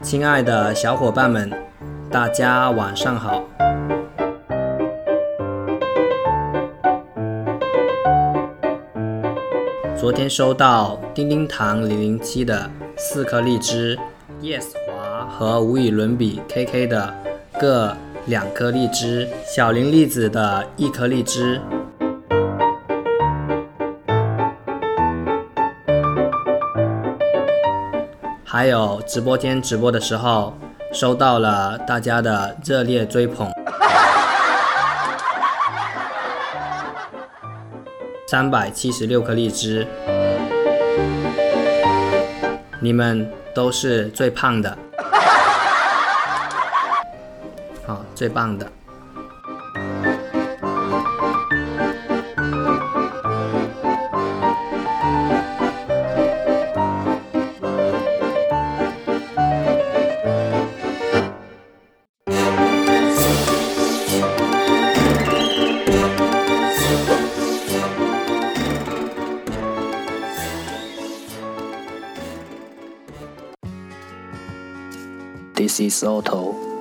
亲爱的小伙伴们，大家晚上好。昨天收到叮叮糖零零七的四颗荔枝，Yes 华和无与伦比 KK 的各两颗荔枝，小林栗子的一颗荔枝。还有直播间直播的时候，收到了大家的热烈追捧，三百七十六颗荔枝，你们都是最胖的，最棒的。This is Otto.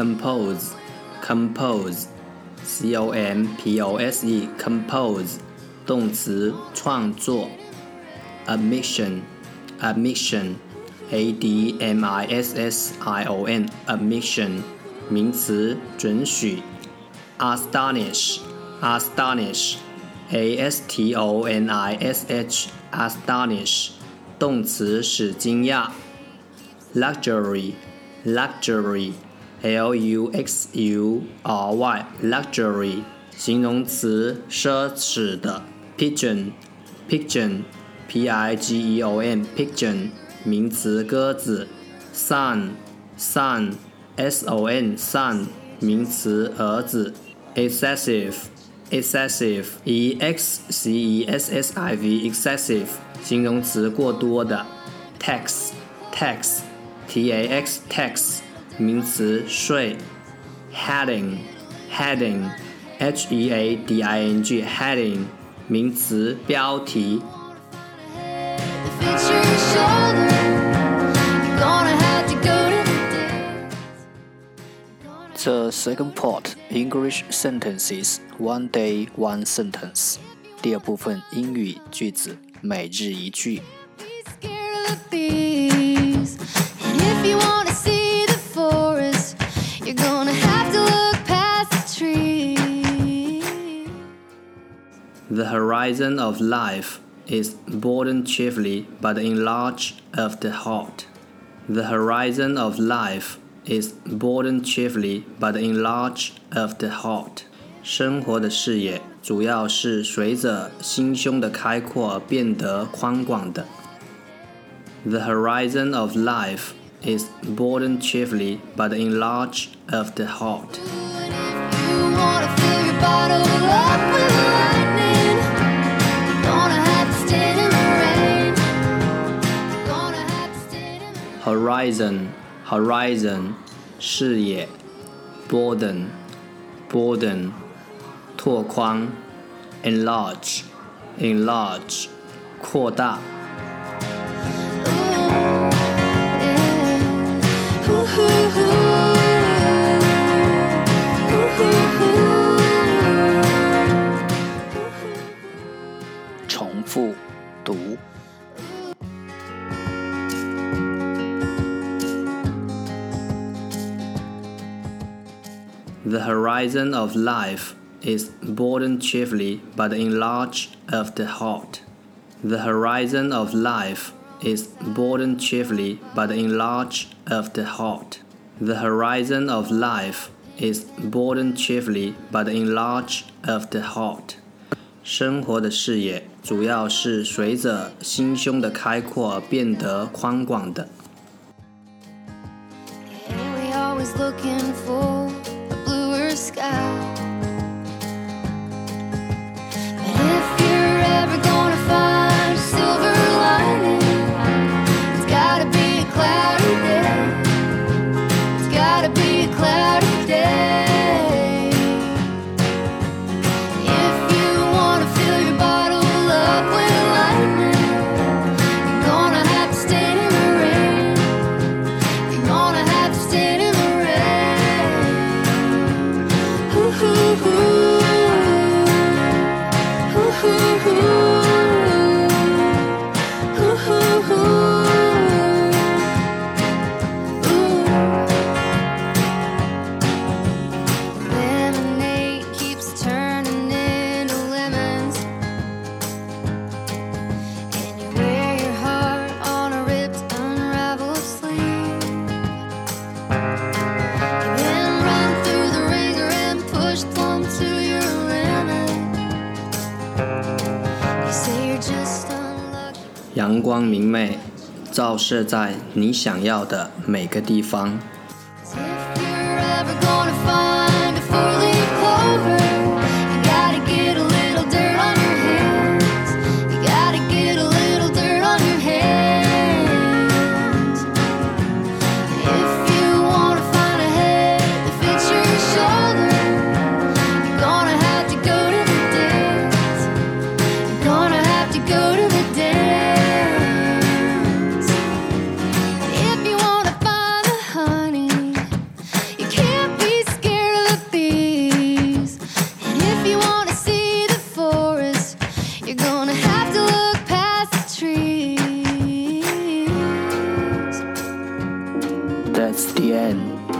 compose compose c o m p o s e compose 动词创作 admission admission a d m i s s i o n admission 名词准许 astonish astonish a s t o n i s h astonish 动词使惊讶 luxury luxury L U X U R Y luxury 形容词奢侈的 pigeon pigeon P I G E O N pigeon 名词鸽子 son son S O N son 名词儿子 excessive excessive E X C E S S I V excessive 形容词过多的 tax tax T A X tax 名词税，heading，heading，h e a d i n g，heading，名词标题。The second part English sentences one day one sentence。第二部分英语句子每日一句。The horizon of life is broadened chiefly by the enlarge of the heart. The horizon of life is broadened chiefly by the enlarge of the heart. 生活的视野主要是随着心胸的开阔而变得宽广的。The horizon of life is broadened chiefly by the enlarge of the heart. Horizon horizon 视野 broaden broaden 拓宽 enlarge enlarge 扩大。重复读。The horizon of life is broadened chiefly by the enlarge of the heart. The horizon of life is broadened chiefly by the enlarge of the heart. The horizon of life is broadened chiefly by the enlarge of the heart. 生活的视野主要是随着心胸的开阔而变得宽广的。 Yeah, we always looking for a bluer sky. 阳光明媚，照射在你想要的每个地方。